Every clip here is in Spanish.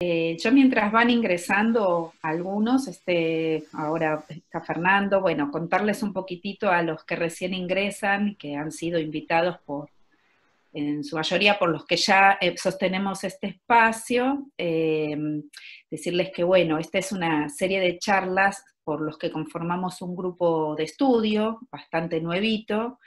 Eh, yo mientras van ingresando algunos, este, ahora está Fernando, bueno, contarles un poquitito a los que recién ingresan, que han sido invitados por, en su mayoría por los que ya eh, sostenemos este espacio, eh, decirles que bueno, esta es una serie de charlas por los que conformamos un grupo de estudio bastante nuevito,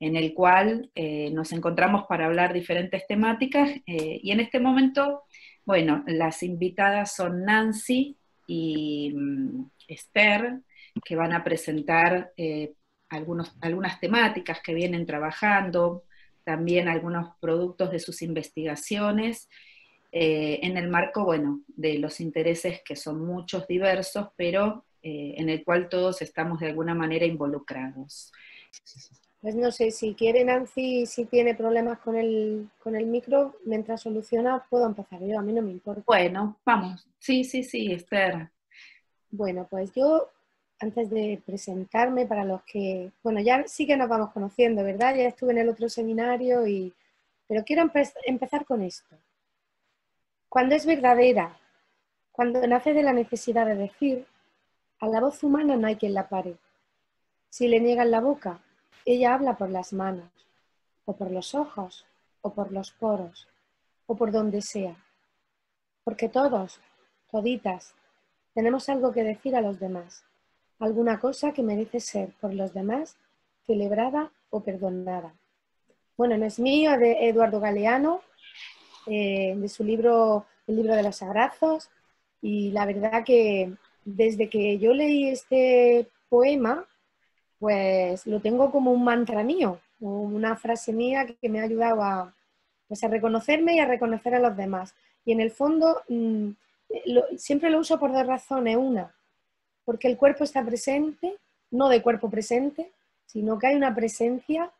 en el cual nos encontramos para hablar diferentes temáticas y en este momento bueno, las invitadas son Nancy y mm, Esther, que van a presentar eh, algunas temáticas que vienen trabajando, también algunos productos de sus investigaciones, eh, en el marco, bueno, de los intereses que son muchos, diversos, pero eh, en el cual todos estamos de alguna manera involucrados. Pues no sé, si quiere Nancy, si tiene problemas con el, con el micro, mientras soluciona, puedo empezar yo, a mí no me importa. Bueno, vamos. Sí, sí, sí, Esther. Bueno, pues yo, antes de presentarme, para los que, bueno, ya sí que nos vamos conociendo, ¿verdad? Ya estuve en el otro seminario y, pero quiero empezar con esto. Cuando es verdadera, cuando nace de la necesidad de decir, a la voz humana no hay quien la pare. Si le niegan la boca, ella habla por las manos, o por los ojos, o por los poros, o por donde sea. Porque todos, toditas, tenemos algo que decir a los demás, alguna cosa que merece ser por los demás celebrada o perdonada. Bueno, no es mío, de Eduardo Galeano, eh, de su libro El libro de los abrazos, y la verdad que desde que yo leí este poema, pues lo tengo como un mantra mío, una frase mía que me ha ayudado pues, a, reconocerme y a reconocer a los demás. Y en el fondo mm, siempre lo uso por dos razones. Una, porque el cuerpo está presente, no de cuerpo presente, sino que hay una presencia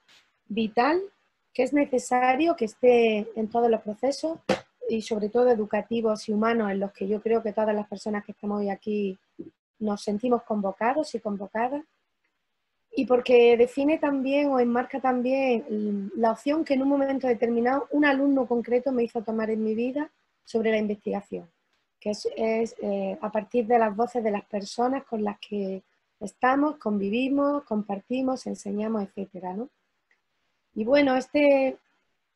vital que es necesario que esté en todos los procesos y sobre todo educativos y humanos en los que yo creo que todas las personas que estamos hoy aquí nos sentimos convocados y convocadas y porque define también o enmarca también la opción que en un momento determinado un alumno concreto me hizo tomar en mi vida sobre la investigación, que es, eh, a partir de las voces de las personas con las que estamos, convivimos, compartimos, enseñamos, etc. Y bueno, este,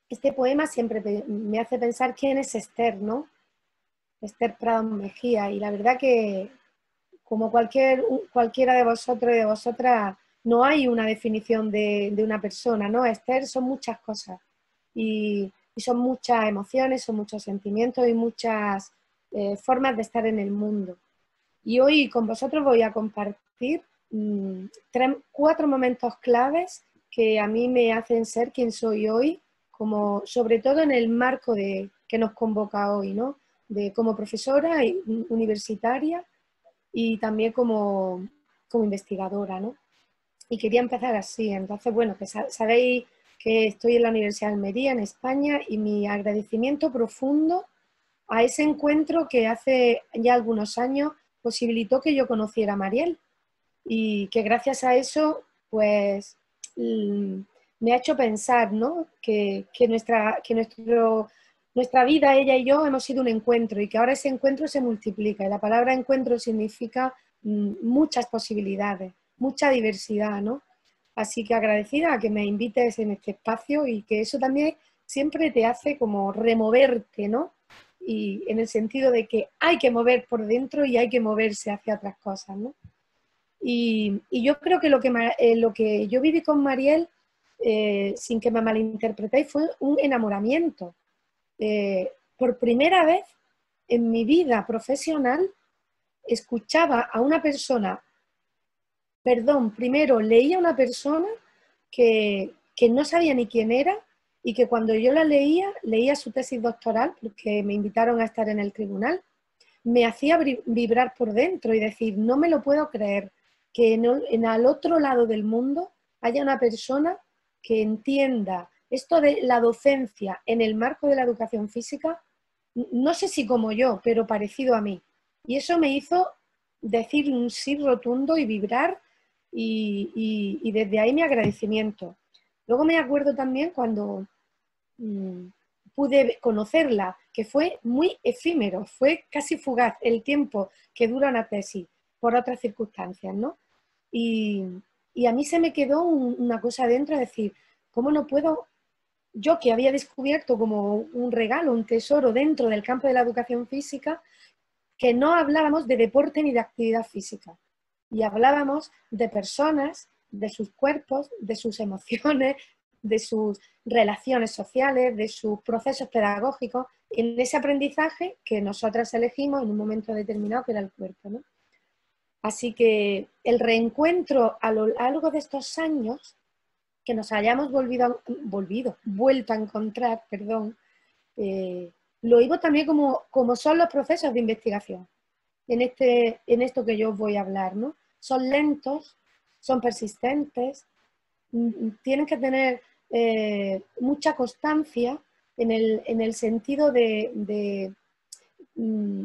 este poema siempre me hace pensar quién es Esther, ¿no? Esther Prado Mejía, y la verdad que como cualquier, cualquiera de vosotros y de vosotras, no hay una definición de, una persona, ¿no? Esther son muchas cosas y, son muchas emociones, son muchos sentimientos y muchas eh, formas de estar en el mundo. Y hoy con vosotros voy a compartir mm, cuatro momentos claves que a mí me hacen ser quien soy hoy, como, sobre todo en el marco de, que nos convoca hoy, ¿no? De, como profesora universitaria y también como, como investigadora, ¿no? Y quería empezar así. Entonces, bueno, que sabéis que estoy en la Universidad de Almería, en España, y mi agradecimiento profundo a ese encuentro que hace ya algunos años posibilitó que yo conociera a Mariel y que gracias a eso, pues, mm, me ha hecho pensar, ¿no? Que, nuestra, que nuestro, nuestra vida, ella y yo, hemos sido un encuentro y que ahora ese encuentro se multiplica. Y la palabra encuentro significa mm, muchas posibilidades mucha diversidad, ¿no? Así que agradecida a que me invites en este espacio y que eso también siempre te hace como removerte, ¿no? Y en el sentido de que hay que mover por dentro y hay que moverse hacia otras cosas, ¿no? Y, yo creo que lo que, eh, lo que yo viví con Mariel, eh, sin que me malinterpretéis, fue un enamoramiento. Eh, por primera vez en mi vida profesional escuchaba a una persona perdón, primero leía a una persona que, no sabía ni quién era y que cuando yo la leía, leía su tesis doctoral, porque me invitaron a estar en el tribunal, me hacía vibrar por dentro y decir, no me lo puedo creer, que en, en al otro lado del mundo haya una persona que entienda esto de la docencia en el marco de la educación física, no sé si como yo, pero parecido a mí. Y eso me hizo decir un sí rotundo y vibrar y, desde ahí mi agradecimiento. Luego me acuerdo también cuando, mm, pude conocerla, que fue muy efímero, fue casi fugaz el tiempo que dura una tesis por otras circunstancias, ¿no? Y, a mí se me quedó una cosa dentro, de decir, ¿cómo no puedo, yo que había descubierto como un regalo, un tesoro dentro del campo de la educación física, que no hablábamos de deporte ni de actividad física, y hablábamos de personas, de sus cuerpos, de sus emociones, de sus relaciones sociales, de sus procesos pedagógicos, en ese aprendizaje que nosotras elegimos en un momento determinado, que era el cuerpo. Así que el reencuentro a lo largo de estos años, que nos hayamos volvido, volvido vuelto a encontrar, perdón, eh, lo digo también como, como son los procesos de investigación en, este, en esto que yo os voy a hablar. ¿no? Son lentos, son persistentes, mm, mm, tienen que tener eh, mucha constancia en el, sentido de, mm,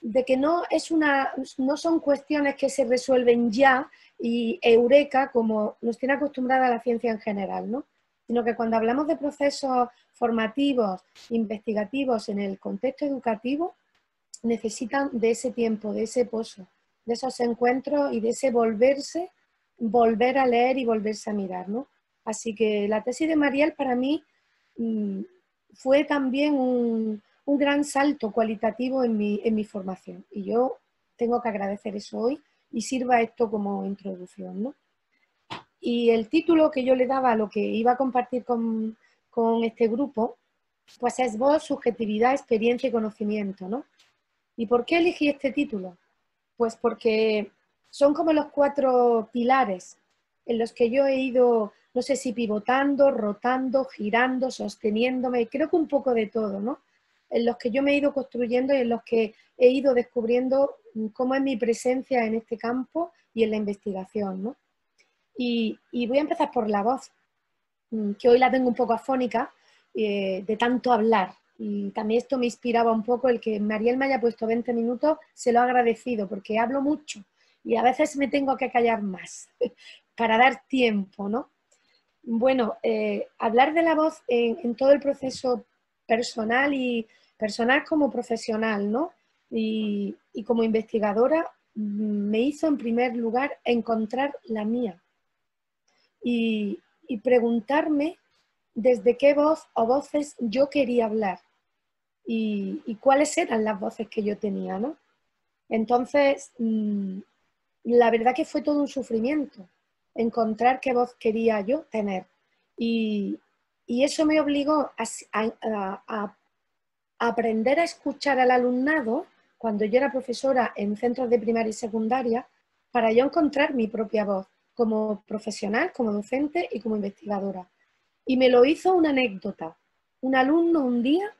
de, que no, es una, no son cuestiones que se resuelven ya y eureka como nos tiene acostumbrada la ciencia en general, ¿no? sino que cuando hablamos de procesos formativos, investigativos en el contexto educativo, necesitan de ese tiempo, de ese pozo, de esos encuentros y de ese volverse, volver a leer y volverse a mirar, ¿no? Así que la tesis de Mariel para mí mm, fue también un, gran salto cualitativo en mi, formación. Y yo tengo que agradecer eso hoy y sirva esto como introducción. Y el título que yo le daba a lo que iba a compartir con, este grupo, pues es voz, subjetividad, experiencia y conocimiento. ¿no? ¿Y por qué elegí este título? Pues porque son como los cuatro pilares en los que yo he ido no sé si pivotando, rotando, girando, sosteniéndome, creo que un poco de todo, ¿no? En los que yo me he ido construyendo y en los que he ido descubriendo cómo es mi presencia en este campo y en la investigación, ¿no? Y, voy a empezar por la voz, mm, que hoy la tengo un poco afónica eh, de tanto hablar. Y también esto me inspiraba un poco el que Mariel me haya puesto 20 minutos, se lo he agradecido porque hablo mucho y a veces me tengo que callar más para dar tiempo, ¿no? Bueno, eh, hablar de la voz en, todo el proceso personal y personal como profesional, ¿no? Y, como investigadora mm, me hizo en primer lugar encontrar la mía y, preguntarme desde qué voz o voces yo quería hablar y, cuáles eran las voces que yo tenía, ¿no? Entonces, mm, la verdad que fue todo un sufrimiento encontrar qué voz quería yo tener. Y, eso me obligó a, aprender a escuchar al alumnado cuando yo era profesora en centros de primaria y secundaria, para yo encontrar mi propia voz como profesional, como docente y como investigadora. Y me lo hizo una anécdota. Un alumno un día,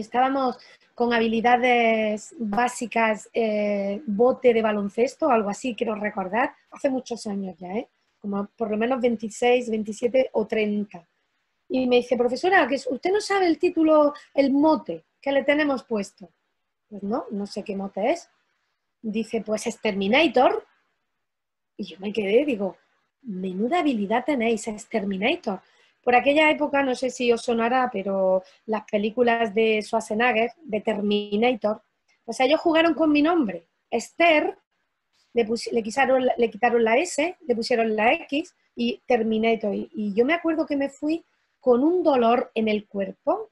estábamos con habilidades básicas, eh, bote de baloncesto, algo así, quiero recordar, hace muchos años ya, ¿eh? como por lo menos 26, 27 o 30. Y me dice, profesora, que usted no sabe el título, el mote que le tenemos puesto. Pues no, no sé qué mote es. Dice, pues es Terminator. Y yo me quedé, digo, menuda habilidad tenéis, es Terminator. Por aquella época, no sé si os sonará, pero las películas de Schwarzenegger, de Terminator, o sea, ellos jugaron con mi nombre. Esther, le, quitaron, le quitaron la S, le pusieron la X y Terminator. Y, yo me acuerdo que me fui con un dolor en el cuerpo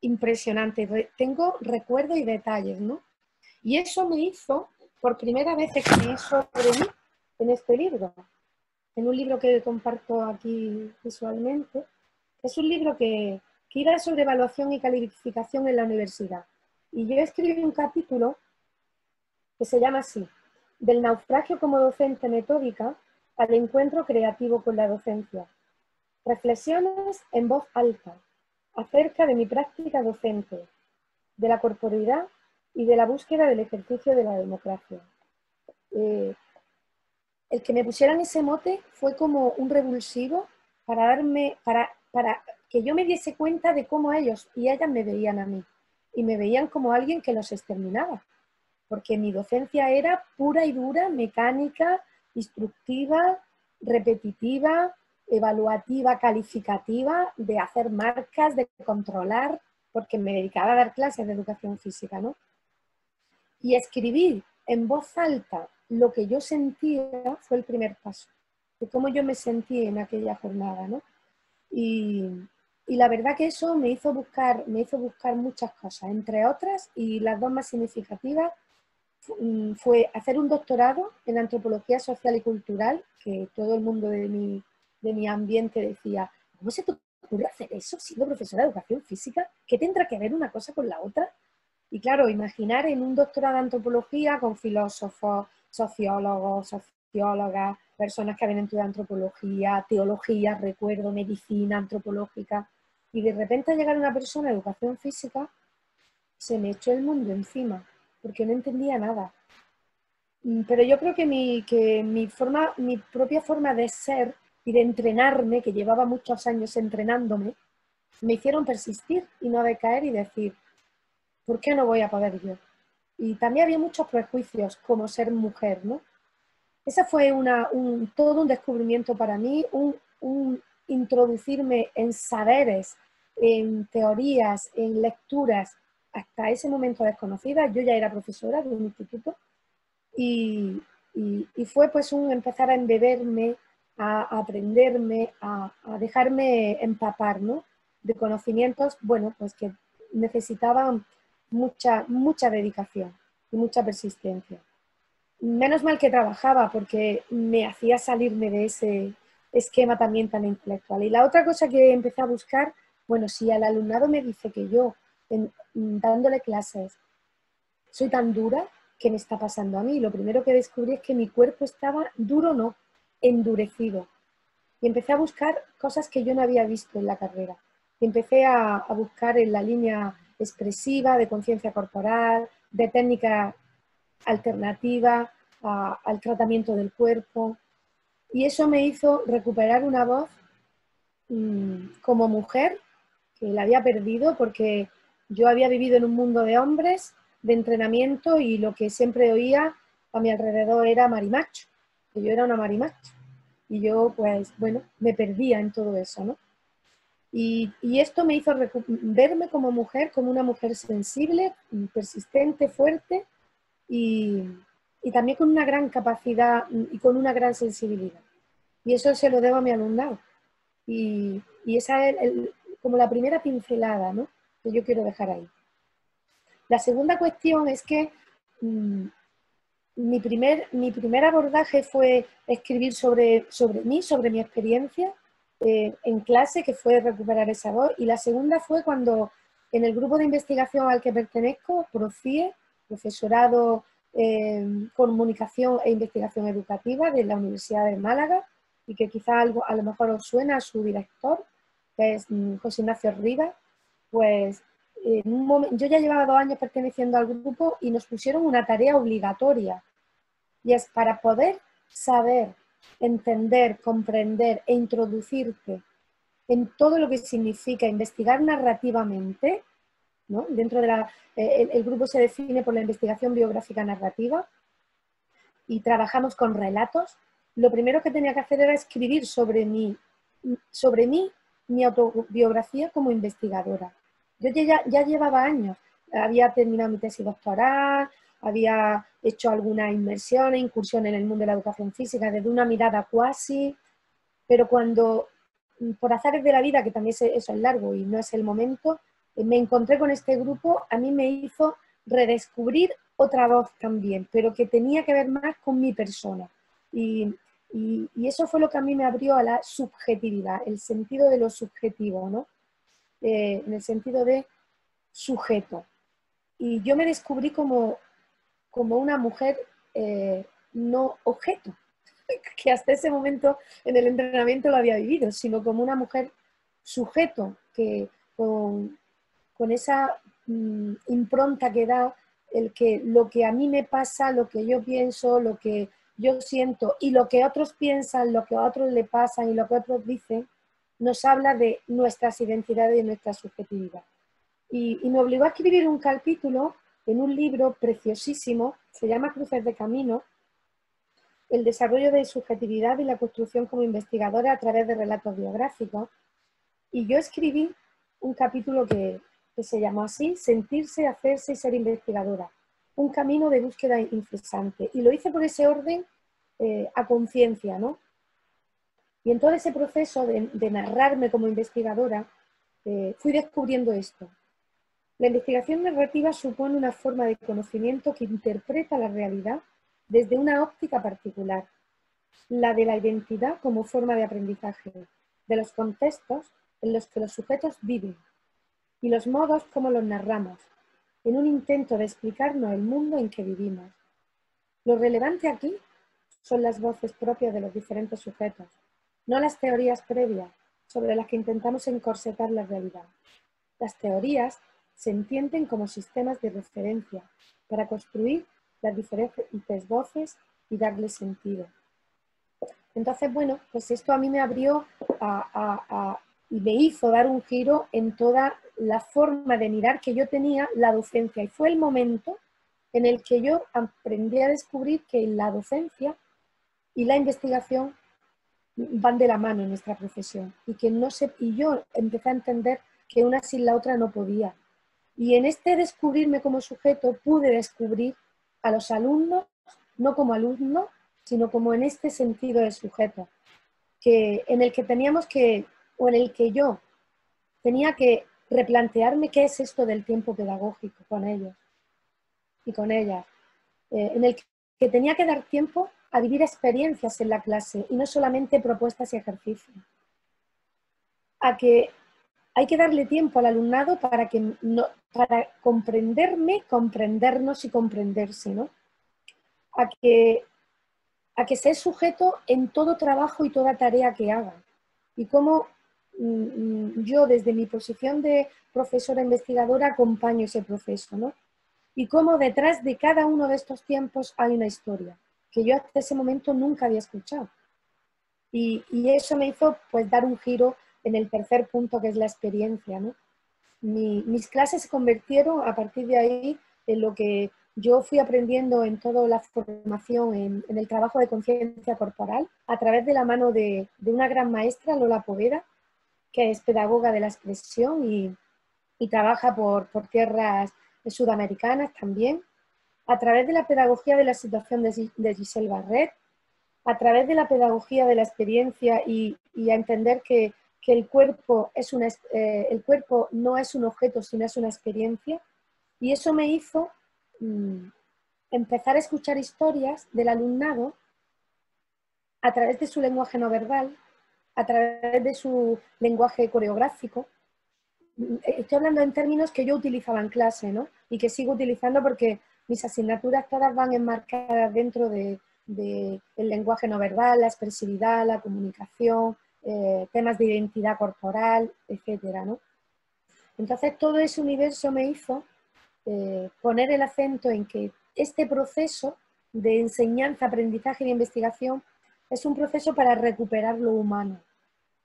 impresionante. Tengo recuerdos y detalles, ¿no? Y eso me hizo, por primera vez, escribir sobre mí en este libro en un libro que comparto aquí visualmente. Es un libro que, que iba sobre evaluación y calificación en la universidad. Y yo escribí un capítulo que se llama así, del naufragio como docente metódica al encuentro creativo con la docencia. Reflexiones en voz alta acerca de mi práctica docente, de la corporidad y de la búsqueda del ejercicio de la democracia. Eh, el que me pusieran ese mote fue como un revulsivo para darme, para, para que yo me diese cuenta de cómo ellos y ellas me veían a mí. Y me veían como alguien que los exterminaba. Porque mi docencia era pura y dura, mecánica, instructiva, repetitiva, evaluativa, calificativa, de hacer marcas, de controlar, porque me dedicaba a dar clases de educación física, ¿no? Y escribir en voz alta lo que yo sentía fue el primer paso, de cómo yo me sentí en aquella jornada, ¿no? Y, y la verdad que eso me hizo buscar, me hizo buscar muchas cosas, entre otras, y las dos más significativas, mm, fue hacer un doctorado en antropología social y cultural, que todo el mundo de mi, de mi ambiente decía, ¿cómo se te ocurre hacer eso siendo profesora de educación física? ¿Qué tendrá que ver una cosa con la otra? Y claro, imaginar en un doctorado de antropología con filósofos, sociólogos, sociólogas, personas que habían estudiado antropología, teología, recuerdo, medicina antropológica, y de repente llegar una persona de educación física, se me echó el mundo encima, porque no entendía nada. Mm, pero yo creo que mi, que mi, forma, mi propia forma de ser y de entrenarme, que llevaba muchos años entrenándome, me hicieron persistir y no decaer y decir, ¿por qué no voy a poder yo? Y también había muchos prejuicios como ser mujer, ¿no? Ese fue una, un, todo un descubrimiento para mí, un, introducirme en saberes en teorías, en lecturas, hasta ese momento desconocidas. Yo ya era profesora de un instituto y, fue pues un empezar a embeberme, a, aprenderme, a, dejarme empapar ¿no? de conocimientos, bueno, pues que necesitaban mucha, mucha dedicación y mucha persistencia. Menos mal que trabajaba porque me hacía salirme de ese esquema también tan intelectual. Y la otra cosa que empecé a buscar bueno, si al alumnado me dice que yo, dándole clases, soy tan dura, ¿qué me está pasando a mí? Lo primero que descubrí es que mi cuerpo estaba duro, no, endurecido. Y empecé a buscar cosas que yo no había visto en la carrera. Y empecé a, buscar en la línea expresiva, de conciencia corporal, de técnica alternativa al tratamiento del cuerpo. Y eso me hizo recuperar una voz mm, como mujer que la había perdido porque yo había vivido en un mundo de hombres, de entrenamiento y lo que siempre oía a mi alrededor era marimacho, que yo era una marimacho. Y yo, pues, bueno, me perdía en todo eso, ¿no? Y, esto me hizo verme como mujer, como una mujer sensible, persistente, fuerte y, también con una gran capacidad y con una gran sensibilidad. Y eso se lo debo a mi alumnado. Y, esa es como la primera pincelada ¿no? que yo quiero dejar ahí. La segunda cuestión es que mm, mi, primer, mi primer abordaje fue escribir sobre, sobre mí, sobre mi experiencia eh, en clase, que fue recuperar esa voz, y la segunda fue cuando en el grupo de investigación al que pertenezco, PROCIE, profesorado comunicación e investigación educativa de la Universidad de Málaga, y que quizá algo, a lo mejor os suena a su director, que es mm, José Ignacio Rivas, pues yo ya llevaba dos años perteneciendo al grupo y nos pusieron una tarea obligatoria. Y es para poder saber, entender, comprender e introducirte en todo lo que significa investigar narrativamente, ¿no? dentro de la, eh, el, grupo se define por la investigación biográfica narrativa y trabajamos con relatos, lo primero que tenía que hacer era escribir sobre mí, sobre mí mi autobiografía como investigadora. Yo ya, ya llevaba años, había terminado mi tesis doctoral, había hecho alguna inmersión e incursión en el mundo de la educación física desde una mirada cuasi, pero cuando, por azares de la vida, que también eso es largo y no es el momento, me encontré con este grupo, a mí me hizo redescubrir otra voz también, pero que tenía que ver más con mi persona. Y y, eso fue lo que a mí me abrió a la subjetividad, el sentido de lo subjetivo, ¿no? Eh, en el sentido de sujeto. Y yo me descubrí como, como una mujer eh, no objeto, que hasta ese momento en el entrenamiento lo había vivido, sino como una mujer sujeto, que con, esa mm, impronta que da el que lo que a mí me pasa, lo que yo pienso, lo que yo siento y lo que otros piensan, lo que a otros le pasan y lo que otros dicen, nos habla de nuestras identidades y nuestra subjetividad. Y, me obligó a escribir un capítulo en un libro preciosísimo, se llama Cruces de Camino, el desarrollo de subjetividad y la construcción como investigadora a través de relatos biográficos. Y yo escribí un capítulo que, se llamó así, Sentirse, Hacerse y Ser Investigadora. Un camino de búsqueda incesante. Y lo hice por ese orden eh, a conciencia, ¿no? Y en todo ese proceso de, narrarme como investigadora, eh, fui descubriendo esto. La investigación narrativa supone una forma de conocimiento que interpreta la realidad desde una óptica particular, la de la identidad como forma de aprendizaje, de los contextos en los que los sujetos viven y los modos como los narramos, en un intento de explicarnos el mundo en que vivimos. Lo relevante aquí son las voces propias de los diferentes sujetos, no las teorías previas sobre las que intentamos encorsetar la realidad. Las teorías se entienden como sistemas de referencia para construir las diferentes voces y darle sentido. Entonces, bueno, pues esto a mí me abrió y me hizo dar un giro en toda la forma de mirar que yo tenía la docencia. Y fue el momento en el que yo aprendí a descubrir que la docencia y la investigación van de la mano en nuestra profesión y que no sé y yo empecé a entender que una sin la otra no podía. Y en este descubrirme como sujeto pude descubrir a los alumnos no como alumnos, sino como en este sentido de sujeto, que, en el que teníamos que, o en el que yo tenía que replantearme qué es esto del tiempo pedagógico con ellos y con ellas, eh, en el que tenía que dar tiempo a vivir experiencias en la clase y no solamente propuestas y ejercicios. A que hay que darle tiempo al alumnado para, que no, para comprenderme, comprendernos y comprenderse, ¿no? A que, a que sea sujeto en todo trabajo y toda tarea que haga. Y cómo mm, yo desde mi posición de profesora investigadora acompaño ese proceso, ¿no? Y cómo detrás de cada uno de estos tiempos hay una historia que yo hasta ese momento nunca había escuchado. Y, eso me hizo pues dar un giro en el tercer punto que es la experiencia. mis clases se convirtieron a partir de ahí en lo que yo fui aprendiendo en toda la formación en, el trabajo de conciencia corporal a través de la mano de, una gran maestra, Lola Poveda, que es pedagoga de la expresión y, trabaja por, por tierras sudamericanas también a través de la pedagogía de la situación de, Giselle Barret, a través de la pedagogía de la experiencia y, a entender que, el, cuerpo es una, eh, el cuerpo no es un objeto, sino es una experiencia. Y eso me hizo mm, empezar a escuchar historias del alumnado a través de su lenguaje no verbal, a través de su lenguaje coreográfico. Mm, estoy hablando en términos que yo utilizaba en clase, ¿no? Y que sigo utilizando porque mis asignaturas todas van enmarcadas dentro del de, lenguaje no verbal, la expresividad, la comunicación, eh, temas de identidad corporal, etc. Entonces todo ese universo me hizo eh, poner el acento en que este proceso de enseñanza, aprendizaje y investigación es un proceso para recuperar lo humano.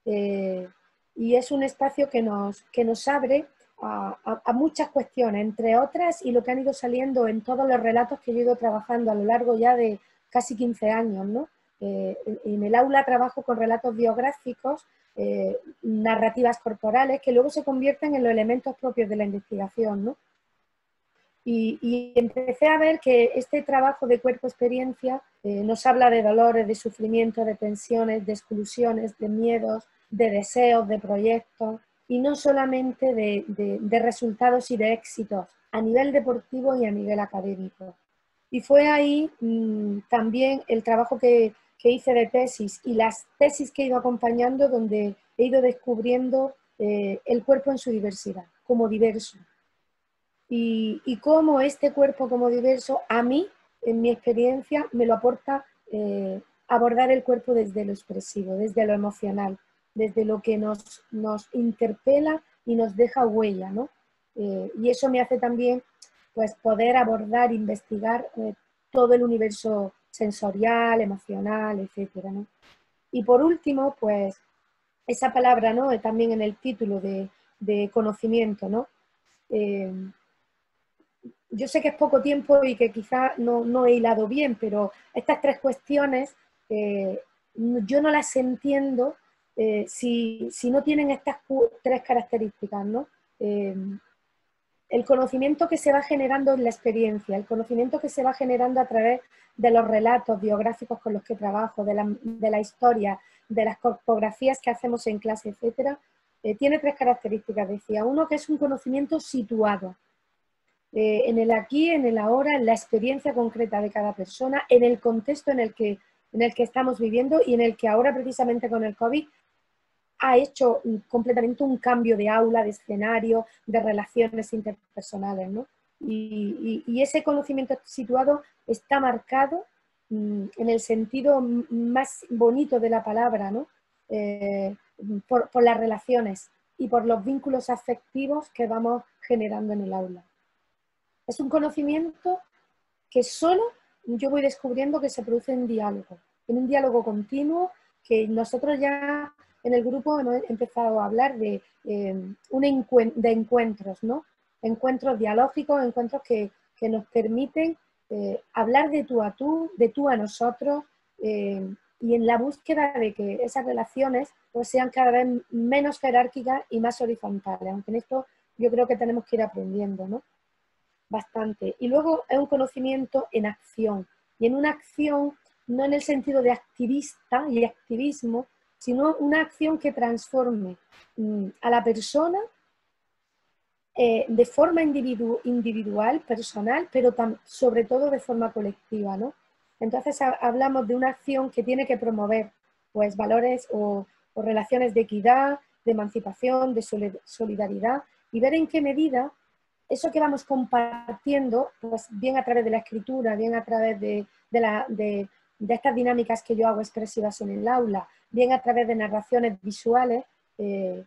Eh, y es un espacio que nos, que nos abre a, muchas cuestiones, entre otras, y lo que han ido saliendo en todos los relatos que yo he ido trabajando a lo largo ya de casi 15 años. ¿no? Eh, en el aula trabajo con relatos biográficos, eh, narrativas corporales, que luego se convierten en los elementos propios de la investigación. ¿no? Y, empecé a ver que este trabajo de cuerpo-experiencia eh, nos habla de dolores, de sufrimiento, de tensiones, de exclusiones, de miedos, de deseos, de proyectos, y no solamente de, resultados y de éxitos a nivel deportivo y a nivel académico. Y fue ahí mm, también el trabajo que, hice de tesis y las tesis que he ido acompañando donde he ido descubriendo eh, el cuerpo en su diversidad, como diverso. Y, cómo este cuerpo como diverso, a mí, en mi experiencia, me lo aporta eh, abordar el cuerpo desde lo expresivo, desde lo emocional, desde lo que nos, nos interpela y nos deja huella, ¿no? Eh, y eso me hace también pues, poder abordar, investigar todo el universo sensorial, emocional, etcétera, ¿no? Y por último, pues, esa palabra, ¿no? Eh, también en el título de, conocimiento, ¿no? yo sé que es poco tiempo y que quizá no, he hilado bien, pero estas tres cuestiones eh, yo no las entiendo eh, si, no tienen estas tres características, ¿no? Eh, el conocimiento que se va generando en la experiencia, el conocimiento que se va generando a través de los relatos biográficos con los que trabajo, de la, historia, de las corpografías que hacemos en clase, etcétera, tiene tres características, decía. Uno que es un conocimiento situado, eh, en el aquí, en el ahora, en la experiencia concreta de cada persona, en el contexto en el, que, en el que estamos viviendo y en el que ahora precisamente con el COVID ha hecho completamente un cambio de aula, de escenario, de relaciones interpersonales. ¿no? Y, ese conocimiento situado está marcado mm, en el sentido más bonito de la palabra, ¿no? Eh, por, por las relaciones y por los vínculos afectivos que vamos generando en el aula. Es un conocimiento que solo yo voy descubriendo que se produce en diálogo, en un diálogo continuo que nosotros ya en el grupo hemos empezado a hablar de, eh, de encuentros, ¿no? Encuentros dialógicos, encuentros que, nos permiten eh, hablar de tú a tú, de tú a nosotros, eh, y en la búsqueda de que esas relaciones pues, sean cada vez menos jerárquicas y más horizontales, aunque en esto yo creo que tenemos que ir aprendiendo, ¿no? bastante. Y luego es un conocimiento en acción. Y en una acción, no en el sentido de activista y activismo, sino una acción que transforme mm, a la persona eh, de forma individual, personal, pero sobre todo de forma colectiva. ¿no? Entonces hablamos de una acción que tiene que promover pues, valores o relaciones de equidad, de emancipación, de solidaridad y ver en qué medida eso que vamos compartiendo, pues bien a través de la escritura, bien a través de, estas dinámicas que yo hago expresivas en el aula, bien a través de narraciones visuales, eh,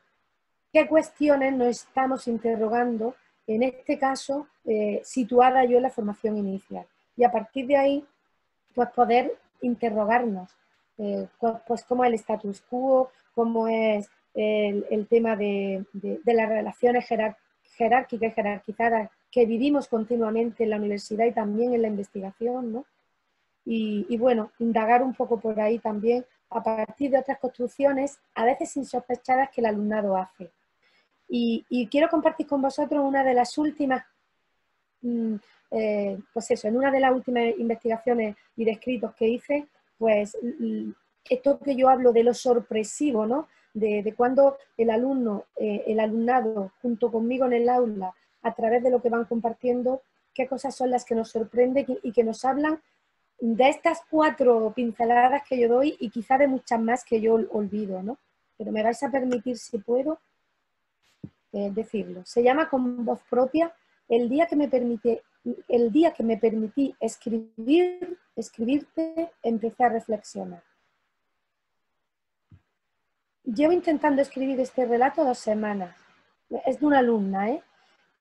qué cuestiones nos estamos interrogando, en este caso, eh, situada yo en la formación inicial. Y a partir de ahí, pues poder interrogarnos, eh, pues, cómo es el status quo, cómo es el, tema de, de las relaciones jerárquicas jerárquica y jerarquizada que vivimos continuamente en la universidad y también en la investigación, ¿no? Y, bueno, indagar un poco por ahí también a partir de otras construcciones, a veces insospechadas que el alumnado hace. Y, quiero compartir con vosotros una de las últimas, mm, eh, pues eso, en una de las últimas investigaciones y descritos que hice, pues esto que yo hablo de lo sorpresivo, ¿no? de, cuando el alumno, eh, el alumnado, junto conmigo en el aula, a través de lo que van compartiendo, qué cosas son las que nos sorprenden y que nos hablan de estas cuatro pinceladas que yo doy y quizá de muchas más que yo olvido, ¿no? Pero me vais a permitir, si puedo, eh, decirlo. Se llama con voz propia el día que me el día que me permití escribir, escribirte, empecé a reflexionar. Llevo intentando escribir este relato dos semanas. Es de una alumna, ¿eh?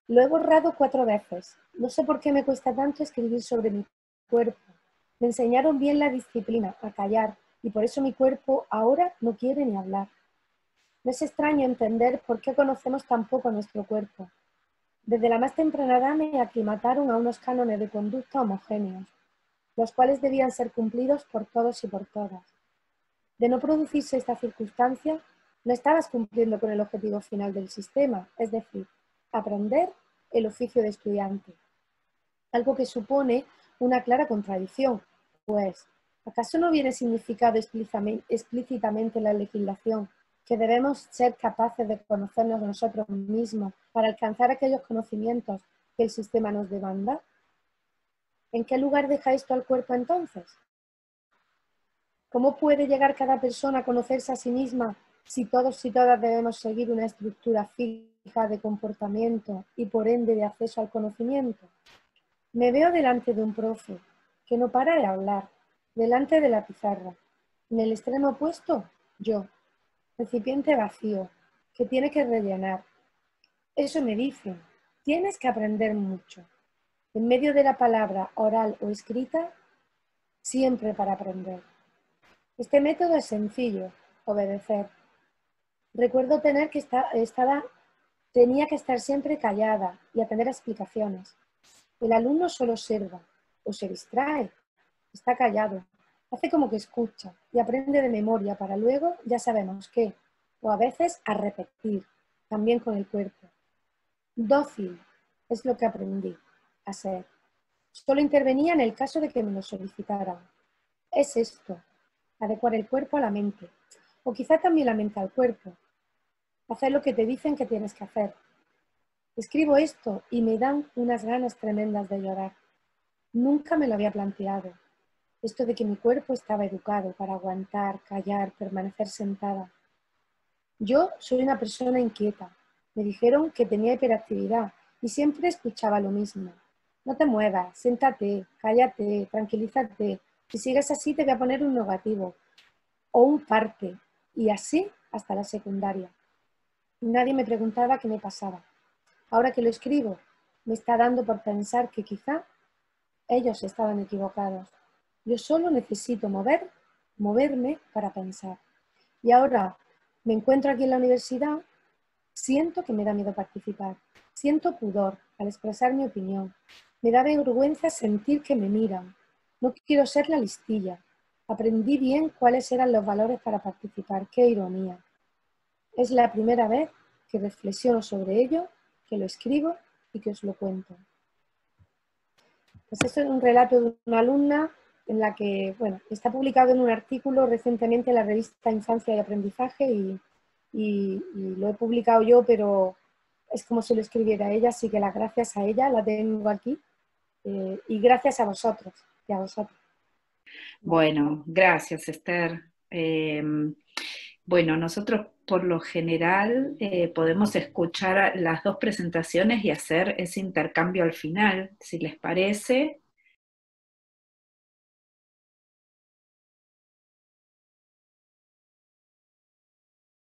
Lo he borrado cuatro veces. No sé por qué me cuesta tanto escribir sobre mi cuerpo. Me enseñaron bien la disciplina, a callar, y por eso mi cuerpo ahora no quiere ni hablar. No es extraño entender por qué conocemos tan poco nuestro cuerpo. Desde la más temprana edad me aclimataron a unos cánones de conducta homogéneos, los cuales debían ser cumplidos por todos y por todas. De no producirse esta circunstancia, no estabas cumpliendo con el objetivo final del sistema, es decir, aprender el oficio de estudiante. Algo que supone una clara contradicción, pues, ¿acaso no viene significado explícitamente en la legislación que debemos ser capaces de conocernos nosotros mismos para alcanzar aquellos conocimientos que el sistema nos demanda? ¿En qué lugar deja esto al cuerpo entonces? ¿Cómo puede llegar cada persona a conocerse a sí misma si todos y todas debemos seguir una estructura fija de comportamiento y por ende de acceso al conocimiento? Me veo delante de un profe que no para de hablar, delante de la pizarra. En el extremo opuesto, yo, recipiente vacío, que tiene que rellenar. Eso me dice, tienes que aprender mucho. En medio de la palabra oral o escrita, siempre para aprender. Este método es sencillo, obedecer. Recuerdo tener que estar, estaba, tenía que estar siempre callada y atender a explicaciones. El alumno solo observa o se distrae, está callado, hace como que escucha y aprende de memoria para luego ya sabemos qué, o a veces a repetir, también con el cuerpo. Dócil es lo que aprendí a ser. Solo intervenía en el caso de que me lo solicitaran. Es esto, adecuar el cuerpo a la mente, o quizá también la mente al cuerpo. Hacer lo que te dicen que tienes que hacer. Escribo esto y me dan unas ganas tremendas de llorar. Nunca me lo había planteado. Esto de que mi cuerpo estaba educado para aguantar, callar, permanecer sentada. Yo soy una persona inquieta. Me dijeron que tenía hiperactividad y siempre escuchaba lo mismo. No te muevas, siéntate, cállate, tranquilízate. Si sigues así te voy a poner un negativo o un parte y así hasta la secundaria. Nadie me preguntaba qué me pasaba. Ahora que lo escribo, me está dando por pensar que quizá ellos estaban equivocados. Yo solo necesito mover, moverme para pensar. Y ahora me encuentro aquí en la universidad, siento que me da miedo participar, siento pudor al expresar mi opinión, me da vergüenza sentir que me miran, no quiero ser la listilla, aprendí bien cuáles eran los valores para participar, qué ironía. Es la primera vez que reflexiono sobre ello, que lo escribo y que os lo cuento. Pues esto es un relato de una alumna en la que, bueno, está publicado en un artículo recientemente en la revista Infancia y Aprendizaje y, lo he publicado yo, pero es como si lo escribiera ella, así que las gracias a ella la tengo aquí eh, y gracias a vosotros y a vosotros. Bueno, gracias Esther. Eh, bueno, nosotros por lo general eh, podemos escuchar las dos presentaciones y hacer ese intercambio al final, si les parece.